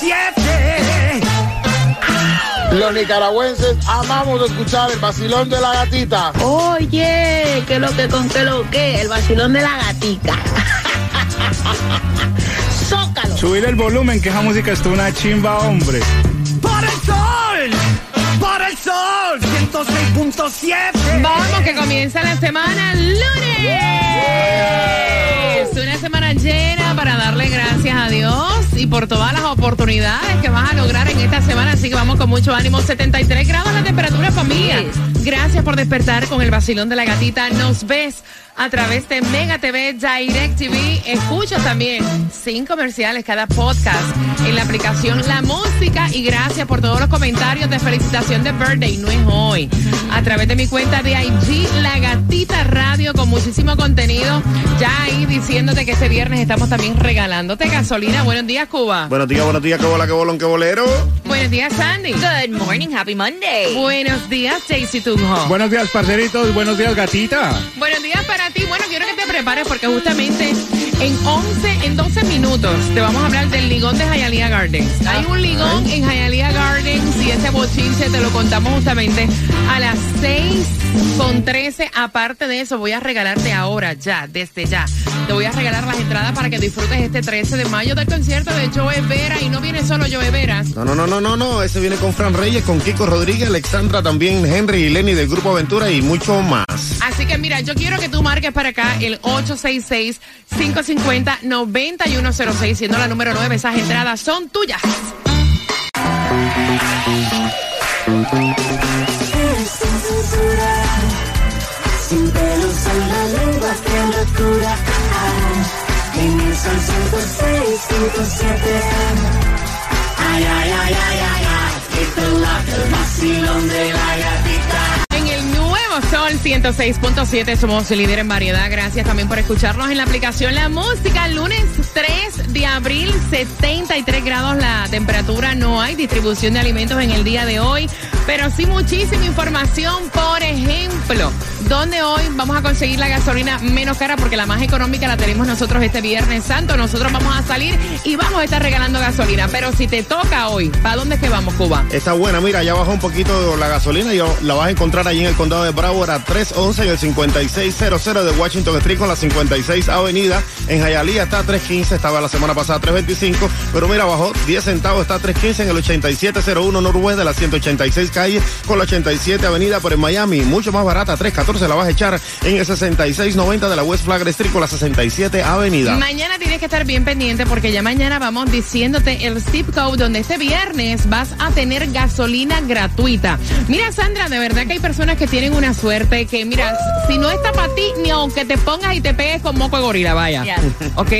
106.7 Los nicaragüenses amamos escuchar el vacilón de la gatita. Oye, que lo que con que lo que, el vacilón de la gatica. Zócalo. Subir el volumen, que esa música es una chimba, hombre. Por el sol. Por el sol 106.7 Vamos, que comienza la semana lunes. Una semana llena para darle gracias a Dios y por todas las oportunidades que vas a lograr en esta semana. Así que vamos con mucho ánimo. 73 grados la temperatura, familia. Gracias por despertar con el vacilón de la gatita. Nos ves a través de Mega TV, Direct TV. Escucha también sin comerciales cada podcast en la aplicación La Música. Y gracias por todos los comentarios de felicitación de birthday. No es hoy. A través de mi cuenta de IG, La Gatita Radio, con muchísimo contenido. Ya ahí diciéndote que este viernes estamos también regalándote gasolina. Buenos días, Cuba. Buenos días, buenos días, qué bola, qué bolón, qué bolero. Buenos días, Sandy. Good morning, happy Monday. Buenos días, Jaycee Tunjo. Buenos días, parceritos. Buenos días, gatita. Buenos días para ti. Bueno, quiero que te prepares porque justamente en 11, en 12 minutos te vamos a hablar del ligón de Hialeah Gardens. Hay un ligón en Hialeah Gardens y ese bochinche te lo contamos justamente a las 6 con 13. Aparte de eso, voy a regalarte ahora, ya, desde ya. Te voy a regalar las entradas para que disfrutes este 13 de mayo del concierto de Joe Vera. Y no viene solo Joe Vera. No, no, no, no, no, no. Ese viene con Fran Reyes, con Kiko Rodríguez, Alexandra también, Henry y Lenny del Grupo Aventura y mucho más. Así que mira, yo quiero que tú marques para acá el 866-550-9106, siendo la número 9. Esas entradas son tuyas. Sin la en el sol 106.7. Ay, ay, ay, ay, ay, ay. El vacilón de la. Sol 106.7 somos líder en variedad. Gracias también por escucharnos en la aplicación La Música. Lunes 3 de abril, 73 grados la temperatura. No hay distribución de alimentos en el día de hoy, pero sí muchísima información. Por ejemplo, donde hoy vamos a conseguir la gasolina menos cara porque la más económica la tenemos nosotros este Viernes Santo. Nosotros vamos a salir y vamos a estar regalando gasolina. Pero si te toca hoy, ¿para dónde es que vamos, Cuba? Está buena, mira, ya bajó un poquito la gasolina y la vas a encontrar allí en el condado de Broward a 311 en el 5600 de Washington Street con la 56 Avenida. En Hialeah está a 315, estaba la semana pasada a 325, pero mira, bajó 10 centavos, está a 315 en el 8701 Norwest de la 186 calle con la 87 Avenida, pero en Miami, mucho más barata, 314 la vas a echar en el 6690 de la West Flagler Street con la 67 Avenida. Mañana tienes que estar bien pendiente porque ya mañana vamos diciéndote el zip code donde este viernes vas a tener gasolina gratuita. Mira, Sandra, de verdad que hay personas que tienen una suerte que, mira, si no está para ti, ni aunque te pongas y te pegues con moco de gorila, vaya. ¿Ok?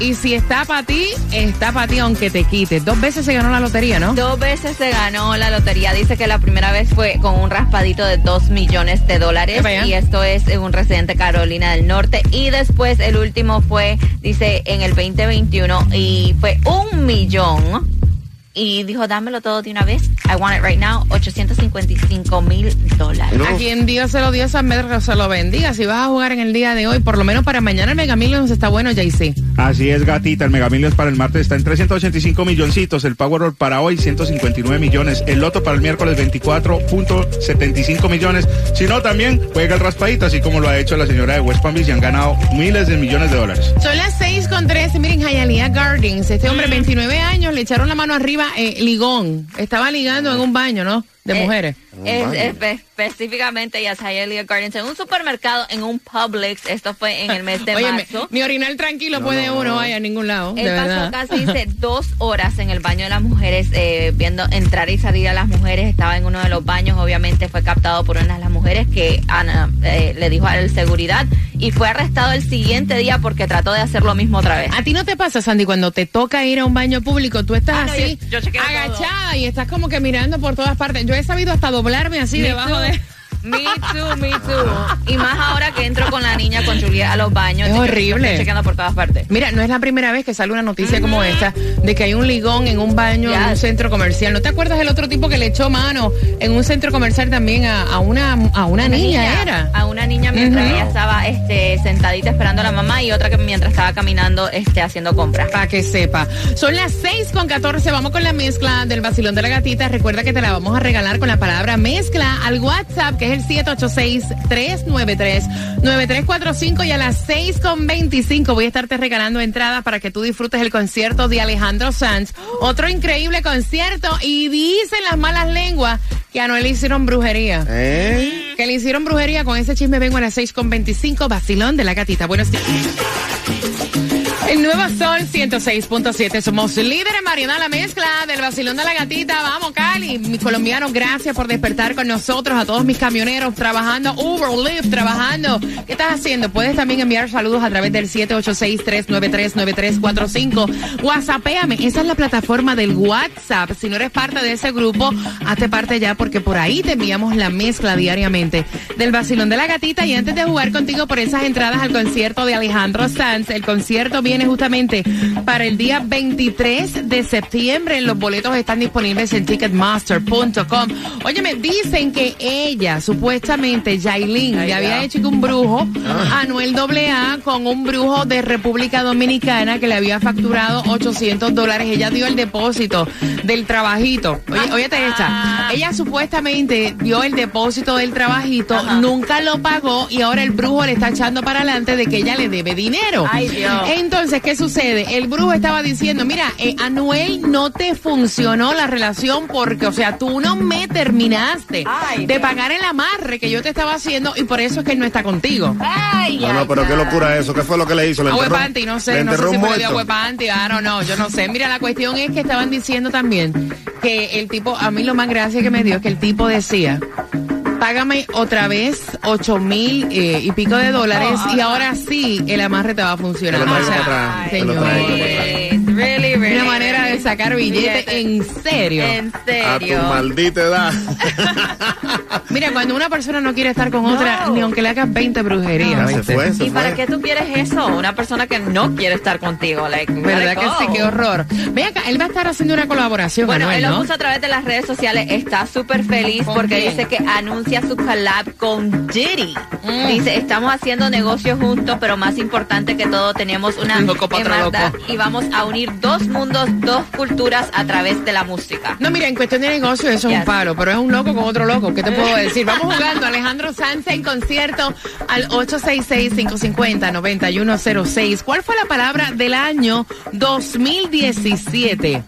Y si está para ti, está para ti aunque te quites. Dos veces se ganó la lotería, ¿no? Dos veces se ganó la lotería. Dice que la primera vez fue con un raspadito de dos millones de dólares. Y esto es un residente de Carolina del Norte. Y después el último fue, dice, en el 2021 y fue un millón. Y dijo, dámelo todo de una vez. I want it right now. 855 mil dólares. A quien Dios se lo dio, San Pedro se lo bendiga. Si vas a jugar en el día de hoy, por lo menos para mañana el Mega Millions está bueno, JC. Así es, gatita. El Mega Millions para el martes está en 385 milloncitos. El Powerball para hoy, 159 millones. El Loto para el miércoles, 24.75 millones. Si no, también juega el raspadito, así como lo ha hecho la señora de West Palm Beach y han ganado miles de millones de dólares. Son las 6 con 13. Miren, Hialeah Gardens. Este hombre, 29 años, le echaron la mano arriba, eh, ligón. Estaba ligando en un baño, ¿no? De Eh, mujeres. Es- espe- específicamente ya Hialeah Gardens en un supermercado en un Publix esto fue en el mes de Oye, marzo ni orinar tranquilo puede uno, vaya a ningún lado. de Él pasó verdad. casi dice dos horas en el baño de las mujeres, eh, viendo entrar y salir a las mujeres. Estaba en uno de los baños, obviamente fue captado por una de las mujeres que Ana eh, le dijo al seguridad y fue arrestado el siguiente día porque trató de hacer lo mismo otra vez. ¿A ti no te pasa, Sandy, cuando te toca ir a un baño público, tú estás Ah, no, así, yo- yo chequeo agachada y estás como que mirando por todas partes? Yo he sabido hasta doblarme así Me debajo de... Me too, me too. Y más ahora que entro con la niña, con Juliet a los baños. Es horrible. Chequeando por todas partes. Mira, no es la primera vez que sale una noticia como esta de que hay un ligón en un baño en un Yes. centro comercial. ¿No te acuerdas del otro tipo que le echó mano en un centro comercial también a, a una, a una niña, era? A una niña mientras ella estaba este, sentadita esperando a la mamá y otra que mientras estaba caminando este, haciendo compras. Para que sepa. Son las 6 con 14. Vamos con la mezcla del vacilón de la gatita. Recuerda que te la vamos a regalar con la palabra mezcla al WhatsApp, que es el 786-393-9345. Y a las 6 con 25 voy a estarte regalando entradas para que tú disfrutes el concierto de Alejandro Sanz. Otro increíble concierto. Y dicen las malas lenguas que a Noel le hicieron brujería. ¿Eh? Que le hicieron brujería con ese chisme. Vengo a las 6 con 25. Vacilón de la gatita. Buenos días. El nuevo Sol 106.7. Somos líderes, Mariana, la mezcla del vacilón de la gatita. Vamos, Cali. Mis colombianos, gracias por despertar con nosotros. A todos mis camioneros trabajando, Uber, Lyft, trabajando. ¿Qué estás haciendo? Puedes también enviar saludos a través del 786-393-9345. WhatsAppéame. Esa es la plataforma del WhatsApp. Si no eres parte de ese grupo, hazte parte ya porque por ahí te enviamos la mezcla diariamente del vacilón de la gatita. Y antes de jugar contigo por esas entradas al concierto de Alejandro Sanz, el concierto viene justamente para el día 23 de septiembre. Los boletos están disponibles en ticketmaster.com. Oye, me dicen que ella, supuestamente, Yailin, le había hecho que un brujo a Noel AA con un brujo de República Dominicana que le había facturado 800 dólares. Ella dio el depósito del trabajito. Oye, óyete esta. Ella supuestamente dio el depósito del trabajito, nunca lo pagó y ahora el brujo le está echando para adelante de que ella le debe dinero. Ay, Dios. Entonces, ¿qué sucede? El brujo estaba diciendo, mira, eh, Anuel no te funcionó la relación porque, o sea, tú no me terminaste Ay, de pagar el amarre que yo te estaba haciendo y por eso es que él no está contigo. Ay, No, no, ay, pero qué locura eso. ¿Qué fue lo que le hizo? ¿Le enterró- no sé, no sé si fue de? Ahuepanti, I don't know, yo no sé. Mira, la cuestión es que estaban diciendo también que el tipo, a mí lo más gracia que me dio es que el tipo decía, págame otra vez ocho mil eh, y pico de dólares y ahora sí el amarre te va a funcionar. O sea, para atrás, para atrás. Una manera de sacar billete Billete. en serio. En A tu serio. maldita edad. Mira, cuando una persona no quiere estar con otra, ni aunque le hagas 20 brujerías. Ya se ¿viste? fue, se ¿Y para qué tú quieres eso? Una persona que no quiere estar contigo. Like, ¿Verdad que sí? Qué horror. Ve acá, él va a estar haciendo una colaboración, Bueno, él lo ¿no? puso a través de las redes sociales. Está súper feliz ¿Con porque quién? dice que anuncia su collab con Diddy. Mm. Dice, estamos haciendo negocios juntos, pero más importante que todo, tenemos una hermandad loco. y vamos a unir dos mundos, dos culturas a través de la música. No, mira, en cuestión de negocio eso es un palo, pero es un loco con otro loco. ¿Qué te puedo decir? Vamos jugando Alejandro Sanz en concierto al 866-550-9106. ¿Cuál fue la palabra del año 2017?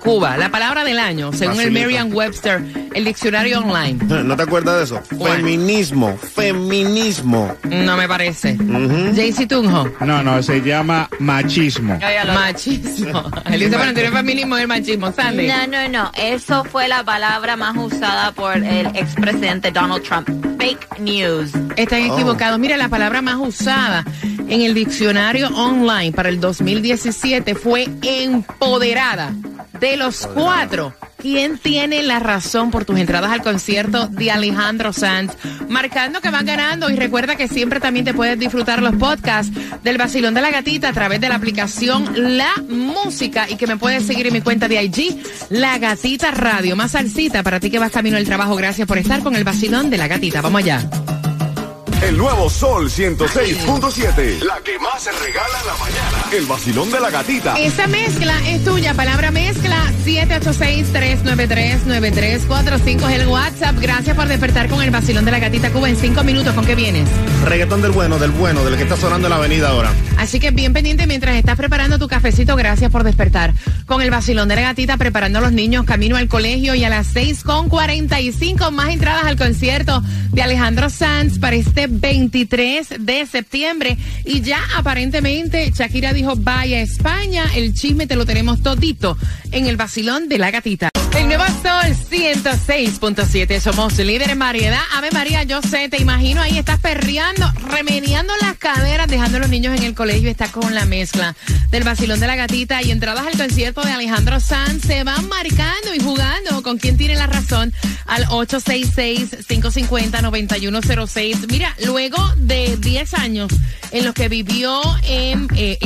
Cuba, la palabra del año, según el Facilito. Merriam-Webster, el diccionario online. ¿No te acuerdas de eso? ¿Cuál? Feminismo, feminismo. No me parece. Ujú. JC Tunjo. No, no, se llama machismo. Machismo. Él dice, bueno, tiene feminismo y el machismo, Sandy. No, no, no. Eso fue la palabra más usada por el expresidente Donald Trump. Fake news. Están Oh. equivocados. Mira, la palabra más usada en el diccionario online para el 2017 fue empoderada. De los cuatro, ¿quién tiene la razón por tus entradas al concierto de Alejandro Sanz? Marcando que van ganando y recuerda que siempre también te puedes disfrutar los podcasts del Vacilón de la Gatita a través de la aplicación La Música y que me puedes seguir en mi cuenta de IG, La Gatita Radio. Más salsita para ti que vas camino al trabajo. Gracias por estar con el Vacilón de la Gatita. Vamos allá. El nuevo Sol 106.7. La que más se regala en la mañana. El vacilón de la gatita. Esa mezcla es tuya, palabra mezcla 786-393-9345 es el WhatsApp. Gracias por despertar con el vacilón de la gatita Cuba en cinco minutos. ¿Con qué vienes? Reggaetón del bueno, del bueno, del que está sonando en la avenida ahora. Así que bien pendiente mientras estás preparando tu cafecito. Gracias por despertar con el vacilón de la gatita, preparando a los niños camino al colegio y a las 6 con 45 más entradas al concierto de Alejandro Sanz para este 23 de septiembre. Y ya aparentemente Shakira dijo vaya España. El chisme te lo tenemos todito en el vacilón de la gatita. El nuevo Sol 106.7. Somos líderes en variedad. Ave María, yo sé, te imagino ahí estás perreando, remeniando las caderas, dejando a los niños en el colegio y estás con la mezcla del vacilón de la gatita y entradas al concierto de Alejandro Sanz. Se van marcando y jugando con quien tiene la razón al 866-550-9106. Mira, luego de 10 años en los que vivió en eh,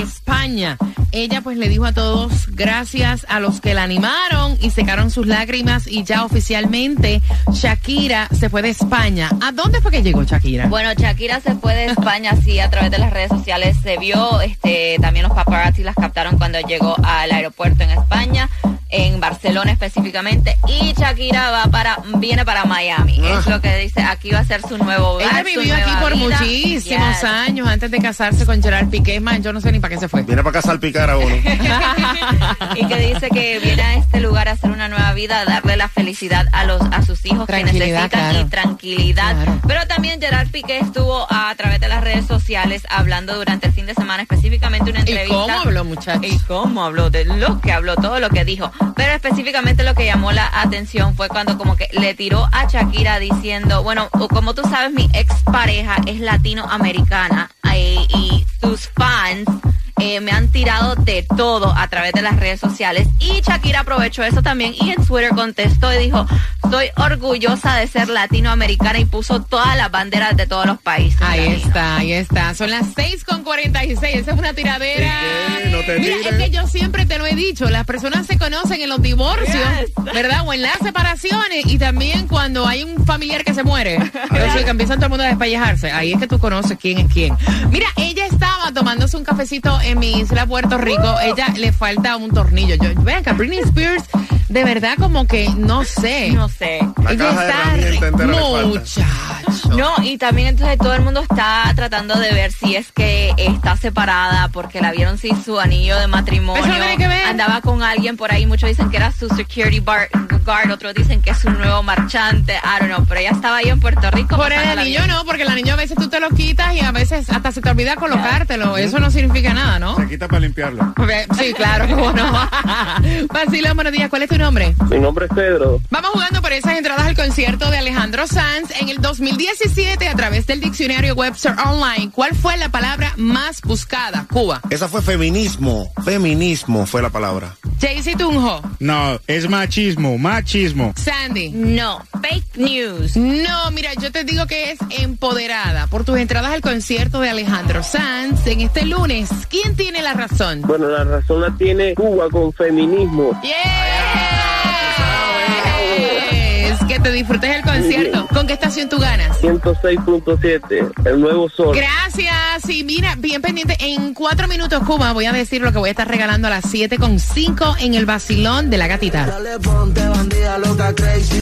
Ella pues le dijo a todos gracias a los que la animaron y secaron sus lágrimas y ya oficialmente Shakira se fue de España. ¿A dónde fue que llegó Shakira? Bueno, Shakira se fue de España, sí, a través de las redes sociales se vio, este, también los paparazzi las captaron cuando llegó al aeropuerto en España, en Barcelona específicamente, y Shakira va para, viene para Miami. Es lo que dice, aquí va a ser su nuevo hogar, Ella vivió aquí por vida. muchísimos Yes. años antes de casarse con Gerard Piqué. Man, yo no sé ni para qué se fue. Viene para acá a salpicar a uno. y que dice que viene a este lugar a hacer una nueva vida, a darle la felicidad a los a sus hijos que necesitan claro. y tranquilidad. Claro. Pero también Gerard Piqué estuvo a, través de las redes sociales hablando durante el fin de semana específicamente una ¿Y entrevista. cómo habló, muchachos? Y cómo habló, de lo que habló, todo lo que dijo. Pero específicamente lo que llamó la atención fue cuando como que le tiró a Shakira diciendo, bueno, como tú sabes, mi expareja es latinoamericana eh, y sus fans eh, me han tirado de todo a través de las redes sociales y Shakira aprovechó eso también y en Twitter contestó y dijo, soy orgullosa de ser latinoamericana y puso todas las banderas de todos los países. Ahí latinos. está, ahí está. Son las 6 con 46. Esa es una tiradera. ¿Qué? Te Mira, tires. es que yo siempre te lo he dicho. Las personas se conocen en los divorcios, Yes. ¿verdad? O en las separaciones y también cuando hay un familiar que se muere. Entonces, que empiezan todo el mundo a despellejarse. Ahí es que tú conoces quién es quién. Mira, ella estaba tomándose un cafecito en mi isla Puerto Rico. Ella le falta un tornillo. Yo, vean que Britney Spears, de verdad, como que no sé. No sé. La ella caja de está entera No, y también entonces todo el mundo está tratando de ver si es que está separada porque la vieron sin su anillo de matrimonio. Eso tiene que ver. Andaba con alguien por ahí, muchos dicen que era su security bar- guard, otros dicen que es su nuevo marchante, I don't know, pero ella estaba ahí en Puerto Rico. Por el anillo no, porque el anillo a veces tú te lo quitas y a veces hasta se te olvida colocártelo. Eso no significa nada, ¿no? Se quita para limpiarlo. Sí, claro, cómo no. Vacilón, buenos días. ¿Cuál es tu nombre? Mi nombre es Pedro. Vamos jugando por esas entradas al concierto de Alejandro Sanz en el 2017 a través del diccionario Webster Online. ¿Cuál fue la palabra más buscada? Cuba. Esa fue feminismo. Feminismo fue la palabra. Jaycee Tunjo. No, es machismo, machismo. Sandy. No, fake news. No, mira, yo te digo que es empoderada por tus entradas al concierto de Alejandro Sanz en este lunes. ¿Quién tiene la razón? Bueno, la razón la tiene Cuba con feminismo. Yes. Que te disfrutes el concierto. ¿Con qué estación tú ganas? 106.7, el nuevo sol. Gracias. Y mira, bien pendiente. En cuatro minutos, Cuba, voy a decir lo que voy a estar regalando a las 7.5 en el vacilón de la gatita. Dale, ponte bandida loca crazy.